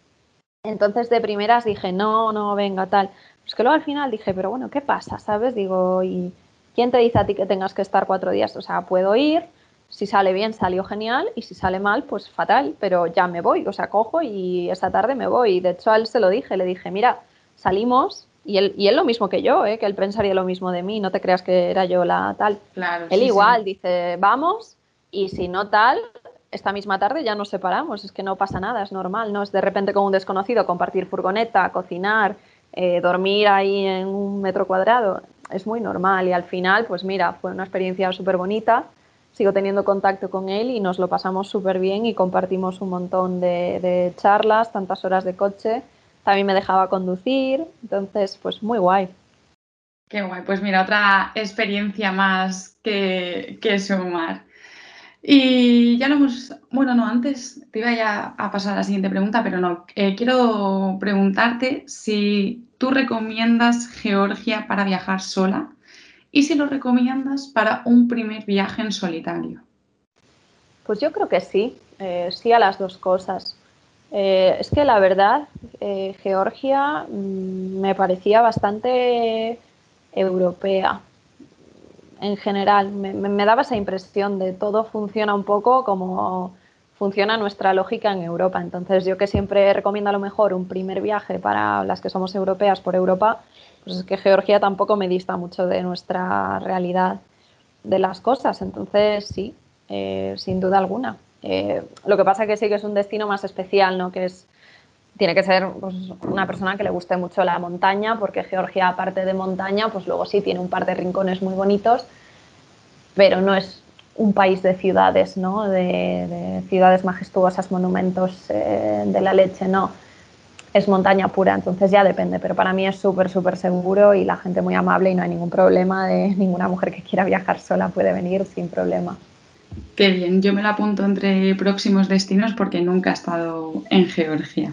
Entonces de primeras dije, no, no, venga, tal. Pues que luego al final dije, pero bueno, ¿qué pasa? ¿Sabes? Digo, ¿y quién te dice a ti que tengas que estar cuatro días? O sea, puedo ir, si sale bien, salió genial, y si sale mal, pues fatal, pero ya me voy, o sea, cojo y esa tarde me voy. De hecho, a él se lo dije, le dije, mira, salimos, y él, y él lo mismo que yo, ¿eh? que él pensaría lo mismo de mí, no te creas que era yo la tal. Claro, él igual, dice, vamos, y si no tal, esta misma tarde ya nos separamos, es que no pasa nada, es normal, ¿no? Es de repente con un desconocido compartir furgoneta, cocinar, eh, dormir ahí en un metro cuadrado es muy normal y al final, pues mira, fue una experiencia súper bonita. Sigo teniendo contacto con él y nos lo pasamos súper bien y compartimos un montón de, charlas, tantas horas de coche. También me dejaba conducir, entonces, pues muy guay. Qué guay, pues mira, otra experiencia más que, que sumar. Y ya lo hemos, bueno, no, antes te iba ya a pasar a la siguiente pregunta, pero no, eh, quiero preguntarte si tú recomiendas Georgia para viajar sola y si lo recomiendas para un primer viaje en solitario. Pues yo creo que sí, eh, sí a las dos cosas. Eh, es que la verdad, Georgia mm, me parecía bastante europea en general. Me, daba esa impresión de todo funciona un poco como funciona nuestra lógica en Europa. Entonces, yo que siempre recomiendo a lo mejor un primer viaje para las que somos europeas por Europa, pues es que Georgia tampoco me dista mucho de nuestra realidad de las cosas. Entonces, sí, eh, sin duda alguna. Eh, lo que pasa que sí que es un destino más especial, ¿no? Que es tiene que ser pues, una persona que le guste mucho la montaña, porque Georgia, aparte de montaña, pues luego sí tiene un par de rincones muy bonitos, pero no es un país de ciudades, ¿no? De, ciudades majestuosas, monumentos eh, de la leche, no. Es montaña pura, entonces ya depende, pero para mí es súper, súper seguro y la gente muy amable y no hay ningún problema de ninguna mujer que quiera viajar sola puede venir sin problema. Qué bien, yo me la apunto entre próximos destinos porque nunca he estado en Georgia.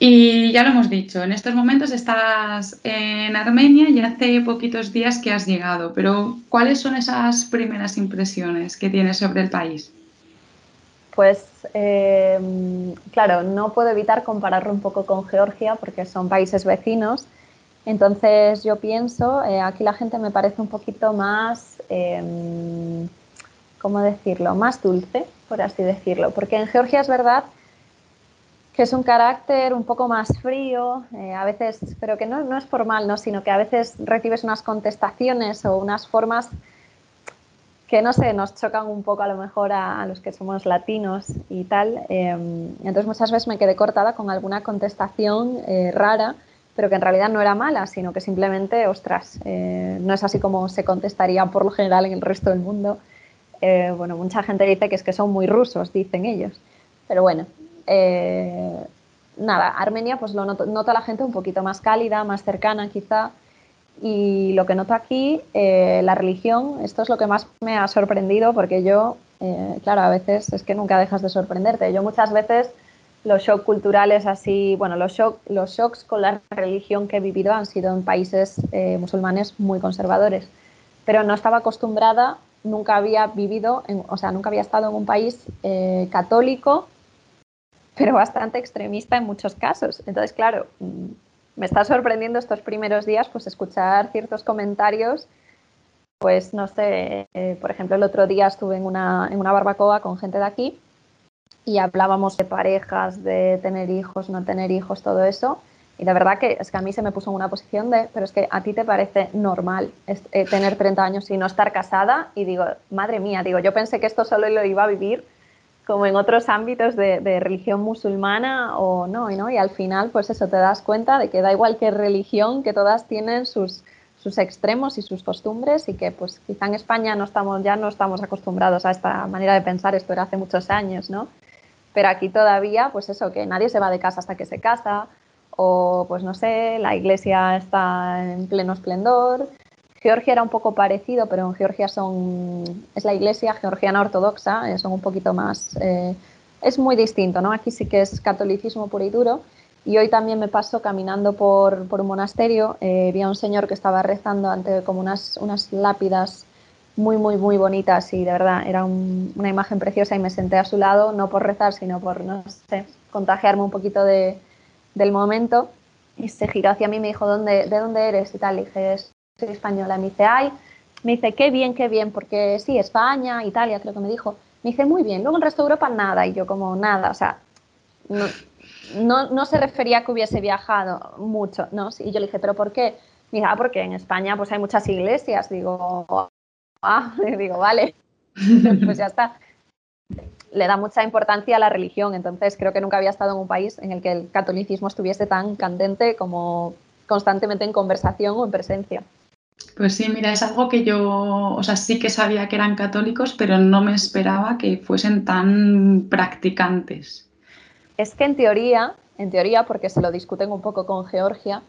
Y ya lo hemos dicho, en estos momentos estás en Armenia y hace poquitos días que has llegado, pero ¿cuáles son esas primeras impresiones que tienes sobre el país? Pues eh, claro, no puedo evitar compararlo un poco con Georgia porque son países vecinos. Entonces yo pienso, eh, aquí la gente me parece un poquito más, em, ¿cómo decirlo?, más dulce, por así decirlo, porque en Georgia es verdad que es un carácter un poco más frío, eh, a veces, pero que no, no, es formal, ¿no? sino que a veces recibes unas contestaciones o unas formas que no sé, nos chocan un poco a lo mejor a, los que somos latinos y tal. Em, entonces muchas veces me quedé cortada con alguna contestación eh, rara, pero que en realidad no era mala, sino que simplemente, ostras, eh, no es así como se contestaría por lo general en el resto del mundo. bueno, mucha gente dice que es que son muy rusos, dicen ellos. Pero bueno, eh, nada, Armenia pues lo noto, a la gente un poquito más cálida, más cercana quizá. Y lo que noto aquí, eh, la religión, esto es lo que más me ha sorprendido porque yo, eh, claro, a veces es que nunca dejas de sorprenderte. Yo muchas veces los shocks culturales así, bueno, los, shock, los shocks con la religión que he vivido han sido en países musulmanes muy conservadores, pero no estaba acostumbrada, nunca había vivido, o sea, nunca había estado en un país católico pero bastante extremista en muchos casos. Entonces, claro, me está sorprendiendo estos primeros días pues escuchar ciertos comentarios. Pues no sé, eh, por ejemplo, el otro día estuve en una, en una barbacoa con gente de aquí y hablábamos de parejas, de tener hijos, no tener hijos, todo eso. Y la verdad que es que a mí se me puso en una posición de, pero es que a ti te parece normal eh, tener 30 años y no estar casada. Y digo, madre mía, digo, yo pensé que esto solo lo iba a vivir como en otros ámbitos de, religión musulmana o no, ¿no? Y al final, pues eso, te das cuenta de que da igual qué religión, que todas tienen sus, sus extremos y sus costumbres y que pues quizá en España no estamos, ya no estamos acostumbrados a esta manera de pensar, esto era hace muchos años, ¿no? Pero aquí todavía, pues eso, que nadie se va de casa hasta que se casa, o pues no sé, la iglesia está en pleno esplendor, Georgia era un poco parecido, pero en Georgia son, es la iglesia georgiana ortodoxa, eh, son un poquito más, eh, es muy distinto, ¿no? Aquí sí que es catolicismo puro y duro. Y hoy también me paso caminando por, por un monasterio, eh, vi a un señor que estaba rezando ante como unas, unas lápidas muy, muy, muy bonitas y de verdad era una imagen preciosa y me senté a su lado, no por rezar, sino por, no sé, contagiarme un poquito de, del momento. Y se giró hacia mí y me dijo, ¿Dónde, ¿de dónde eres? Y tal, y dije, soy española. Me dice, ay, me dice, qué bien, qué bien, porque sí, España, Italia, creo que me dijo. Me dice, muy bien. Luego el resto de Europa, nada. Y yo, como, nada, o sea, no, no, se refería a que hubiese viajado mucho, ¿no? Y yo le dije, ¿pero por qué? Me dice, ah, porque en España pues hay muchas iglesias. Digo, ah, digo, vale, pues ya está. Le da mucha importancia a la religión, entonces creo que nunca había estado en un país en el que el catolicismo estuviese tan candente como constantemente en conversación o en presencia. Pues sí, mira, es algo que yo, o sea, sí que sabía que eran católicos, pero no me esperaba que fuesen tan practicantes. Es que en teoría, en teoría, porque se lo discuten un poco con Georgia,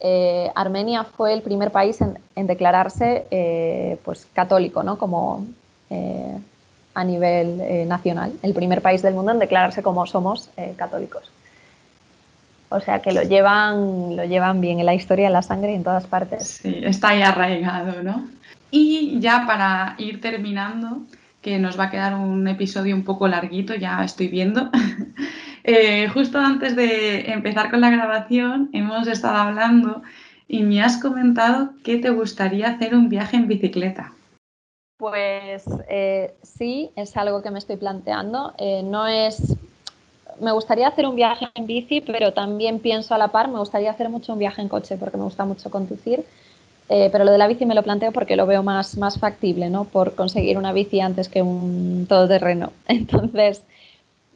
eh, Armenia fue el primer país en, declararse eh, pues, católico, ¿no? Como eh, a nivel nacional, el primer país del mundo en declararse como somos católicos. O sea que lo llevan, lo llevan bien en la historia, en la sangre, en todas partes. Sí, está ahí arraigado, ¿no? Y ya para ir terminando, que nos va a quedar un episodio un poco larguito, ya estoy viendo. Eh, justo antes de empezar con la grabación, hemos estado hablando y me has comentado que te gustaría hacer un viaje en bicicleta. Pues eh, sí, es algo que me estoy planteando. Eh, no es me gustaría hacer un viaje en bici, pero también pienso a la par, me gustaría hacer mucho un viaje en coche porque me gusta mucho conducir. Eh, pero lo de la bici me lo planteo porque lo veo más, más factible, ¿no? Por conseguir una bici antes que un todoterreno. Entonces,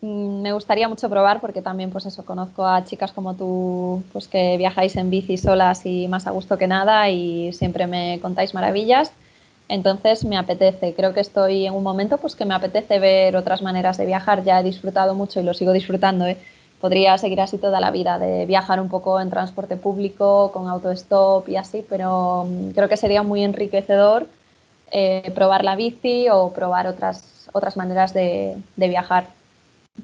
mm, me gustaría mucho probar porque también, pues eso, conozco a chicas como tú, pues que viajáis en bici solas y más a gusto que nada y siempre me contáis maravillas. Entonces me apetece, creo que estoy en un momento pues que me apetece ver otras maneras de viajar. Ya he disfrutado mucho y lo sigo disfrutando. ¿eh? Podría seguir así toda la vida, de viajar un poco en transporte público, con autostop y así, pero mm, creo que sería muy enriquecedor eh, probar la bici o probar otras, otras maneras de, de viajar.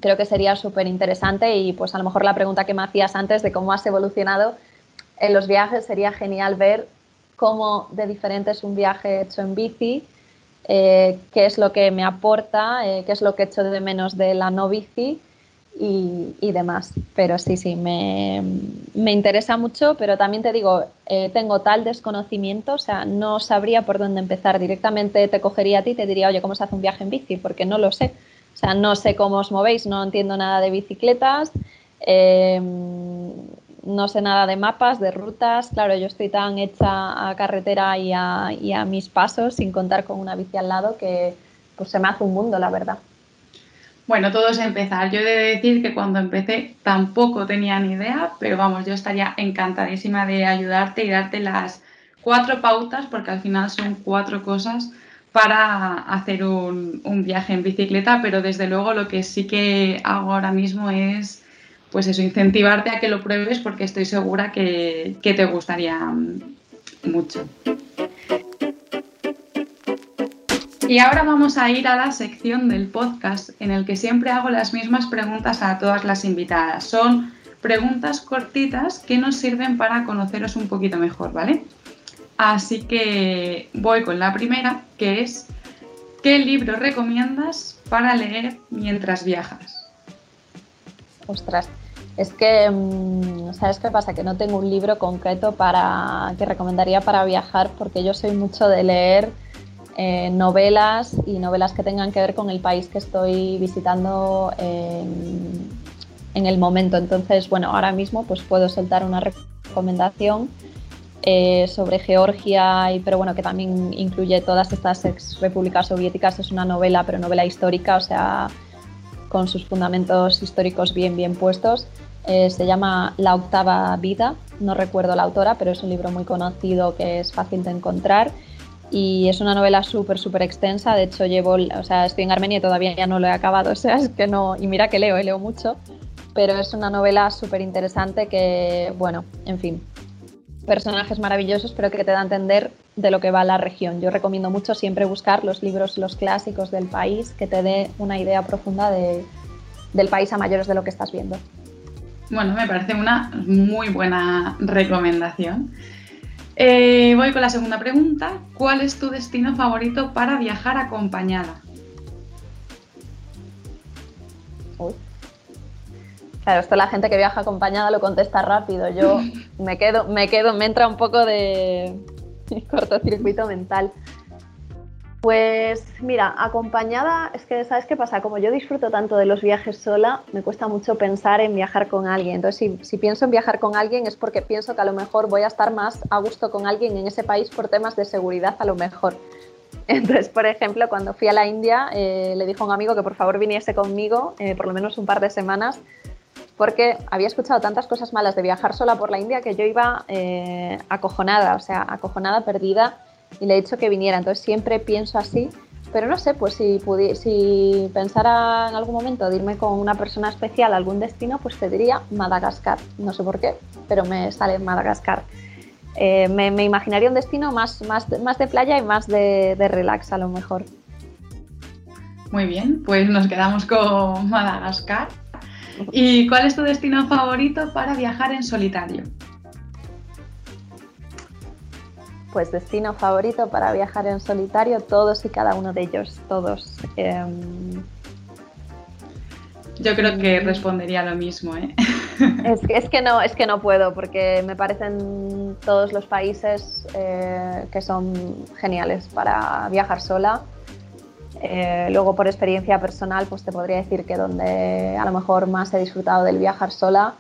Creo que sería súper interesante y pues a lo mejor la pregunta que me hacías antes de cómo has evolucionado en los viajes sería genial ver cómo de diferente es un viaje hecho en bici, eh, qué es lo que me aporta, eh, qué es lo que echo de menos de la no bici y, demás. Pero sí, sí, me, interesa mucho, pero también te digo, eh, tengo tal desconocimiento, o sea, no sabría por dónde empezar. Directamente te cogería a ti y te diría, oye, ¿cómo se hace un viaje en bici? Porque no lo sé. O sea, no sé cómo os movéis, no entiendo nada de bicicletas. Em, no sé nada de mapas, de rutas. Claro, yo estoy tan hecha a carretera y a, mis pasos, sin contar con una bici al lado, que pues se me hace un mundo, la verdad. Bueno, todo es empezar. Yo he de decir que cuando empecé tampoco tenía ni idea, pero vamos, yo estaría encantadísima de ayudarte y darte las cuatro pautas, porque al final son cuatro cosas para hacer un, un viaje en bicicleta, pero desde luego lo que sí que hago ahora mismo es pues eso, incentivarte a que lo pruebes porque estoy segura que, te gustaría mm, mucho. Y ahora vamos a ir a la sección del podcast en el que siempre hago las mismas preguntas a todas las invitadas. Son preguntas cortitas que nos sirven para conoceros un poquito mejor, ¿vale? Así que voy con la primera, que es ¿qué libro recomiendas para leer mientras viajas? Ostras, es que, mm, ¿sabes qué pasa? Que no tengo un libro concreto para, que recomendaría para viajar porque yo soy mucho de leer eh, novelas y novelas que tengan que ver con el país que estoy visitando en, el momento. Entonces, bueno, ahora mismo pues puedo soltar una recomendación eh, sobre Georgia, y, pero bueno, que también incluye todas estas ex repúblicas soviéticas. Es una novela, pero novela histórica, o sea, con sus fundamentos históricos bien, bien puestos. Eh, se llama La octava vida, no recuerdo la autora, pero es un libro muy conocido que es fácil de encontrar y es una novela súper, súper extensa. De hecho, llevo, o sea, estoy en Armenia y todavía ya no lo he acabado, o es que no, y mira que leo, eh, leo mucho, pero es una novela súper interesante que, bueno, en fin, personajes maravillosos, pero que te da a entender de lo que va la región. Yo recomiendo mucho siempre buscar los libros, los clásicos del país, que te dé una idea profunda de, del país a mayores de lo que estás viendo. Bueno, me parece una muy buena recomendación. Eh, voy con la segunda pregunta. ¿Cuál es tu destino favorito para viajar acompañada? Claro, esto la gente que viaja acompañada lo contesta rápido. Yo me quedo, me quedo, me entra un poco de cortocircuito mental. Pues mira, acompañada, es que sabes qué pasa, como yo disfruto tanto de los viajes sola, me cuesta mucho pensar en viajar con alguien. Entonces, si, pienso en viajar con alguien es porque pienso que a lo mejor voy a estar más a gusto con alguien en ese país por temas de seguridad a lo mejor. Entonces, por ejemplo, cuando fui a la India, eh, le dijo a un amigo que por favor viniese conmigo eh, por lo menos un par de semanas, porque había escuchado tantas cosas malas de viajar sola por la India que yo iba eh, acojonada, o sea, acojonada, perdida y le he dicho que viniera. Entonces siempre pienso así, pero no sé, pues si, si pensara en algún momento de irme con una persona especial a algún destino, pues te diría Madagascar. No sé por qué, pero me sale Madagascar. Eh, me, imaginaría un destino más, más, más de playa y más de, de relax a lo mejor. Muy bien, pues nos quedamos con Madagascar. ¿Y cuál es tu destino favorito para viajar en solitario? pues destino favorito para viajar en solitario, todos y cada uno de ellos, todos. Em, Yo creo que mm. respondería lo mismo, ¿eh? Es que, no, es que no puedo, porque me parecen todos los países eh, que son geniales para viajar sola. Eh, luego, por experiencia personal, pues te podría decir que donde a lo mejor más he disfrutado del viajar sola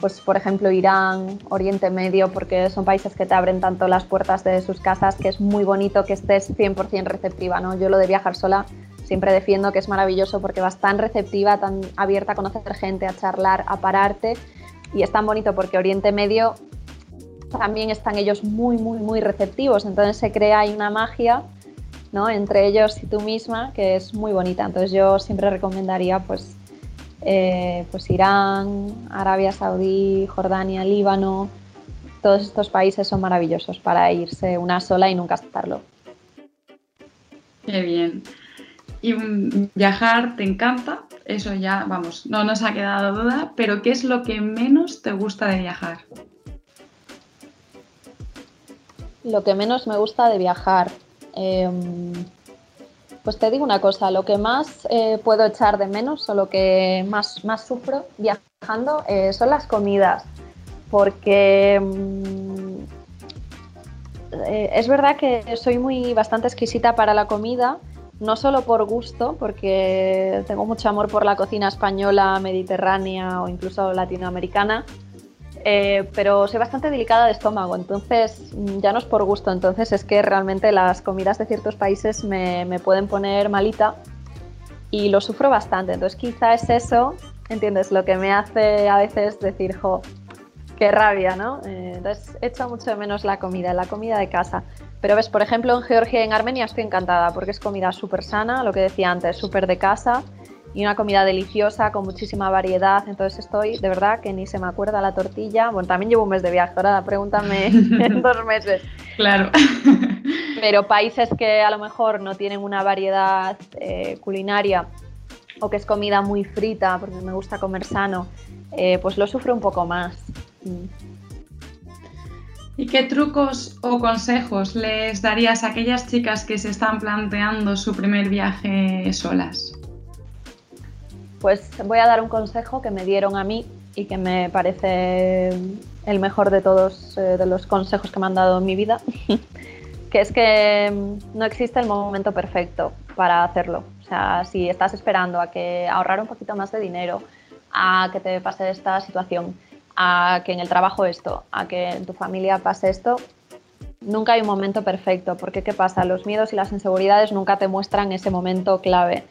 pues por ejemplo Irán, Oriente Medio, porque son países que te abren tanto las puertas de sus casas que es muy bonito que estés 100% receptiva, ¿no? Yo lo de viajar sola siempre defiendo que es maravilloso porque vas tan receptiva, tan abierta a conocer gente, a charlar, a pararte y es tan bonito porque Oriente Medio también están ellos muy, muy, muy receptivos, entonces se crea ahí una magia ¿no? entre ellos y tú misma que es muy bonita, entonces yo siempre recomendaría pues eh, pues Irán, Arabia Saudí, Jordania, Líbano, todos estos países son maravillosos para irse una sola y nunca estarlo. Qué bien. Y viajar te encanta, eso ya, vamos, no nos ha quedado duda, pero ¿qué es lo que menos te gusta de viajar? Lo que menos me gusta de viajar. Em, pues te digo una cosa, lo que más eh, puedo echar de menos o lo que más, más sufro viajando eh, son las comidas, porque mm, eh, es verdad que soy muy bastante exquisita para la comida, no solo por gusto, porque tengo mucho amor por la cocina española, mediterránea o incluso latinoamericana, eh, pero soy bastante delicada de estómago, entonces mm, ya no es por gusto, entonces es que realmente las comidas de ciertos países me, me pueden poner malita y lo sufro bastante, entonces quizá es eso, ¿entiendes? Lo que me hace a veces decir, jo, qué rabia, ¿no? Eh, entonces echo mucho de menos la comida, la comida de casa. Pero ves, por ejemplo, en Georgia y en Armenia estoy encantada porque es comida súper sana, lo que decía antes, súper de casa y una comida deliciosa con muchísima variedad. Entonces estoy, de verdad, que ni se me acuerda la tortilla. Bueno, también llevo un mes de viaje, ahora pregúntame en dos meses. Claro. Pero países que a lo mejor no tienen una variedad eh, culinaria o que es comida muy frita, porque me gusta comer sano, eh, pues lo sufro un poco más. Mm. ¿Y qué trucos o consejos les darías a aquellas chicas que se están planteando su primer viaje solas? Pues voy a dar un consejo que me dieron a mí y que me parece el mejor de todos eh, los consejos que me han dado en mi vida, que es que mm, no existe el momento perfecto para hacerlo. O sea, si estás esperando a que ahorrar un poquito más de dinero, a que te pase esta situación, a que en el trabajo esto, a que en tu familia pase esto, nunca hay un momento perfecto, porque ¿qué pasa? Los miedos y las inseguridades nunca te muestran ese momento clave.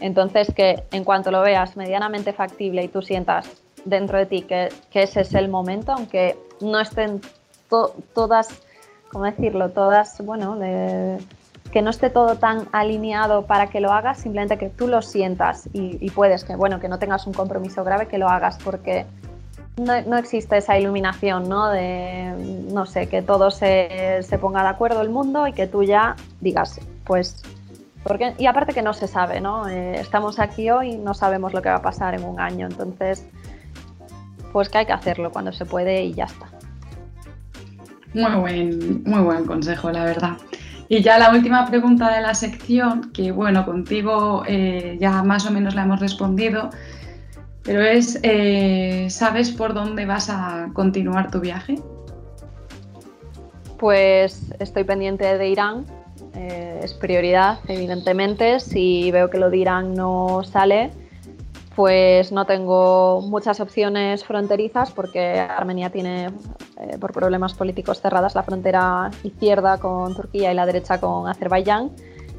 Entonces, que en cuanto lo veas medianamente factible y tú sientas dentro de ti que, ese es el momento, aunque no estén todas, ¿cómo decirlo? Todas, bueno, que no esté todo tan alineado para que lo hagas, simplemente que tú lo sientas y, y, puedes, que bueno, que no tengas un compromiso grave, que lo hagas, porque no, existe esa iluminación, ¿no? De, no sé, que todo se, ponga de acuerdo el mundo y que tú ya digas, pues, porque, y aparte que no se sabe, ¿no? Eh, estamos aquí hoy y no sabemos lo que va a pasar en un año, entonces, pues que hay que hacerlo cuando se puede y ya está. Muy buen, muy buen consejo, la verdad. Y ya la última pregunta de la sección, que bueno, contigo eh, ya más o menos la hemos respondido, pero es, eh, ¿sabes por dónde vas a continuar tu viaje? Pues estoy pendiente de Irán, eh, es prioridad, evidentemente. Si veo que lo de Irán no sale, pues no tengo muchas opciones fronterizas porque Armenia tiene, eh, por problemas políticos, cerradas la frontera izquierda con Turquía y la derecha con Azerbaiyán.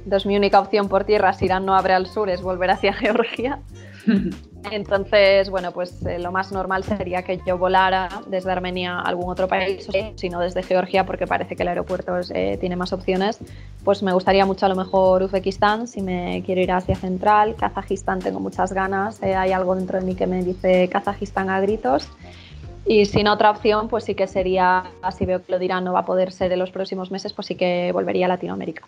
Entonces mi única opción por tierra, si Irán no abre al sur, es volver hacia Georgia. Entonces, bueno, pues eh, lo más normal sería que yo volara desde Armenia a algún otro país, sino desde Georgia, porque parece que el aeropuerto eh, tiene más opciones. Pues me gustaría mucho a lo mejor Uzbekistán, si me quiero ir a Asia Central. Kazajistán tengo muchas ganas, eh, hay algo dentro de mí que me dice Kazajistán a gritos. Y sin otra opción, pues sí que sería, si veo que lo dirán no va a poder ser en los próximos meses, pues sí que volvería a Latinoamérica.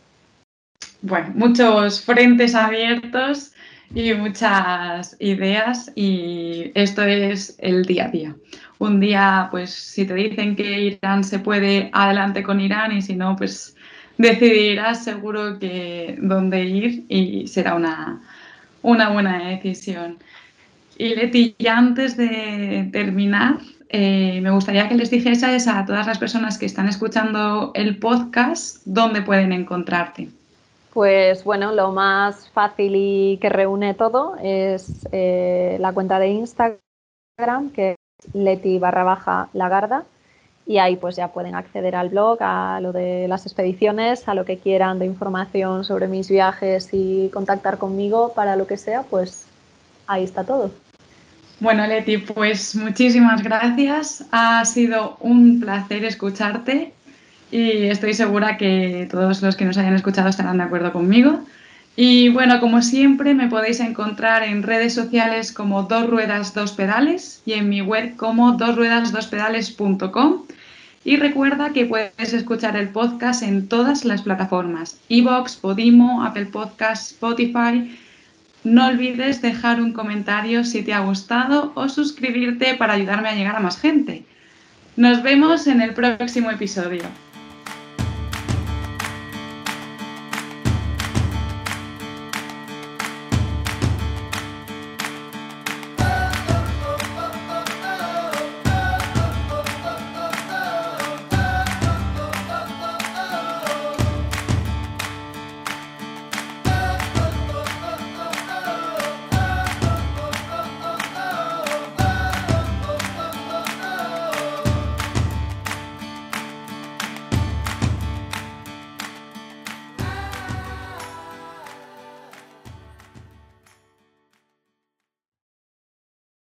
Bueno, muchos frentes abiertos y muchas ideas y esto es el día a día. Un día, pues si te dicen que Irán se puede, adelante con Irán y si no, pues decidirás seguro que dónde ir y será una, una buena decisión. Y Leti, ya antes de terminar, eh, me gustaría que les dijeses a todas las personas que están escuchando el podcast dónde pueden encontrarte. Pues bueno, lo más fácil y que reúne todo es eh, la cuenta de Instagram, que es leti barra baja lagarda, y ahí pues ya pueden acceder al blog, a lo de las expediciones, a lo que quieran de información sobre mis viajes y contactar conmigo para lo que sea, pues ahí está todo. Bueno, Leti, pues muchísimas gracias. Ha sido un placer escucharte y estoy segura que todos los que nos hayan escuchado estarán de acuerdo conmigo. Y bueno, como siempre, me podéis encontrar en redes sociales como Dos Ruedas Dos Pedales y en mi web como dosruedasdospedales.com. Y recuerda que puedes escuchar el podcast en todas las plataformas: Evox, Podimo, Apple Podcasts, Spotify. No olvides dejar un comentario si te ha gustado o suscribirte para ayudarme a llegar a más gente. Nos vemos en el próximo episodio.